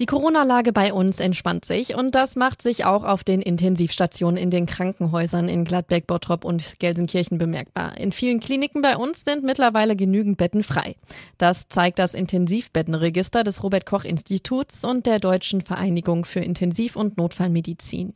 Die Corona-Lage bei uns entspannt sich und das macht sich auch auf den Intensivstationen in den Krankenhäusern in Gladbeck, Bottrop und Gelsenkirchen bemerkbar. In vielen Kliniken bei uns sind mittlerweile genügend Betten frei. Das zeigt das Intensivbettenregister des Robert Koch Instituts und der Deutschen Vereinigung für Intensiv- und Notfallmedizin.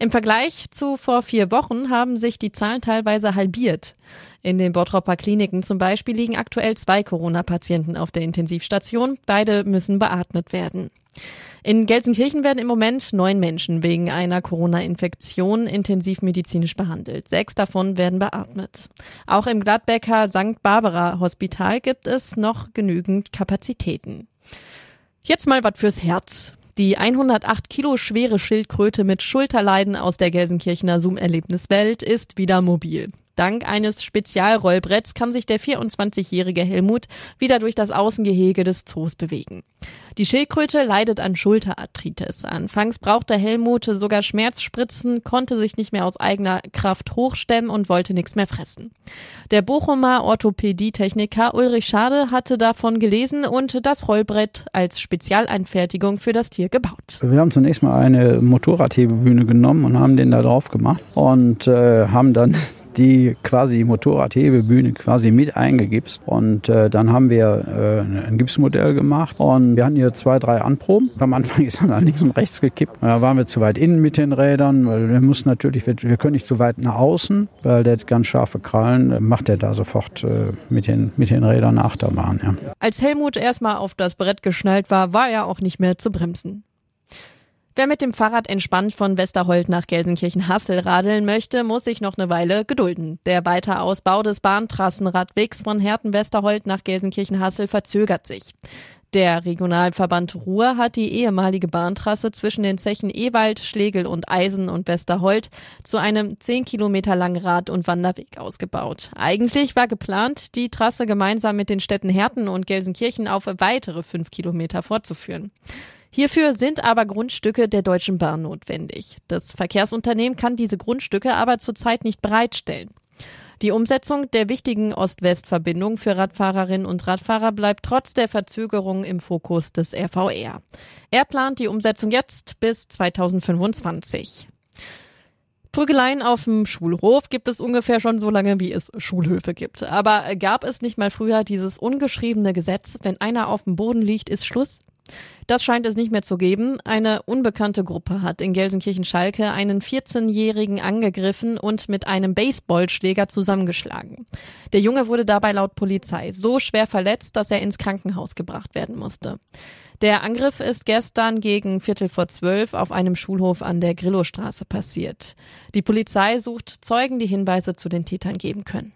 Im Vergleich zu vor vier Wochen haben sich die Zahlen teilweise halbiert. In den Bottropper Kliniken zum Beispiel liegen aktuell zwei Corona-Patienten auf der Intensivstation. Beide müssen beatmet werden. In Gelsenkirchen werden im Moment neun Menschen wegen einer Corona-Infektion intensivmedizinisch behandelt. Sechs davon werden beatmet. Auch im Gladbecker St. Barbara Hospital gibt es noch genügend Kapazitäten. Jetzt mal was fürs Herz. Die 108 Kilo schwere Schildkröte mit Schulterleiden aus der Gelsenkirchener Zoom-Erlebniswelt ist wieder mobil. Dank eines Spezialrollbretts kann sich der 24-jährige Helmut wieder durch das Außengehege des Zoos bewegen. Die Schildkröte leidet an Schulterarthritis. Anfangs brauchte Helmut sogar Schmerzspritzen, konnte sich nicht mehr aus eigener Kraft hochstemmen und wollte nichts mehr fressen. Der Bochumer Orthopädietechniker Ulrich Schade hatte davon gelesen und das Rollbrett als Spezialeinfertigung für das Tier gebaut. Wir haben zunächst mal eine Motorradhebebühne genommen und haben den da drauf gemacht und äh, haben dann die quasi Motorradhebebühne quasi mit eingegipst. Und äh, dann haben wir äh, ein Gipsmodell gemacht und wir hatten hier zwei, drei Anproben. Am Anfang ist dann links und rechts gekippt. Da waren wir zu weit innen mit den Rädern, weil wir mussten natürlich, wir, wir können nicht zu weit nach außen, weil der hat ganz scharfe Krallen, macht er da sofort äh, mit, den, mit den Rädern Achterbahn. Ja. Als Helmut erstmal auf das Brett geschnallt war, war er auch nicht mehr zu bremsen. Wer mit dem Fahrrad entspannt von Westerholt nach Gelsenkirchen-Hassel radeln möchte, muss sich noch eine Weile gedulden. Der Weiterausbau des Bahntrassenradwegs von Herten-Westerholt nach Gelsenkirchen-Hassel verzögert sich. Der Regionalverband Ruhr hat die ehemalige Bahntrasse zwischen den Zechen Ewald, Schlegel und Eisen und Westerholt zu einem 10 Kilometer langen Rad- und Wanderweg ausgebaut. Eigentlich war geplant, die Trasse gemeinsam mit den Städten Herten und Gelsenkirchen auf weitere fünf Kilometer fortzuführen. Hierfür sind aber Grundstücke der Deutschen Bahn notwendig. Das Verkehrsunternehmen kann diese Grundstücke aber zurzeit nicht bereitstellen. Die Umsetzung der wichtigen Ost-West-Verbindung für Radfahrerinnen und Radfahrer bleibt trotz der Verzögerung im Fokus des RVR. Er plant die Umsetzung jetzt bis 2025. Prügeleien auf dem Schulhof gibt es ungefähr schon so lange, wie es Schulhöfe gibt. Aber gab es nicht mal früher dieses ungeschriebene Gesetz, wenn einer auf dem Boden liegt, ist Schluss? Das scheint es nicht mehr zu geben. Eine unbekannte Gruppe hat in Gelsenkirchen-Schalke einen 14-Jährigen angegriffen und mit einem Baseballschläger zusammengeschlagen. Der Junge wurde dabei laut Polizei so schwer verletzt, dass er ins Krankenhaus gebracht werden musste. Der Angriff ist gestern gegen Viertel vor zwölf auf einem Schulhof an der Grillowstraße passiert. Die Polizei sucht Zeugen, die Hinweise zu den Tätern geben können.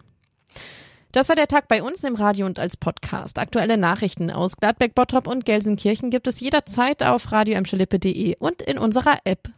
Das war der Tag bei uns im Radio und als Podcast. Aktuelle Nachrichten aus Gladbeck, Bottrop und Gelsenkirchen gibt es jederzeit auf radio und in unserer App.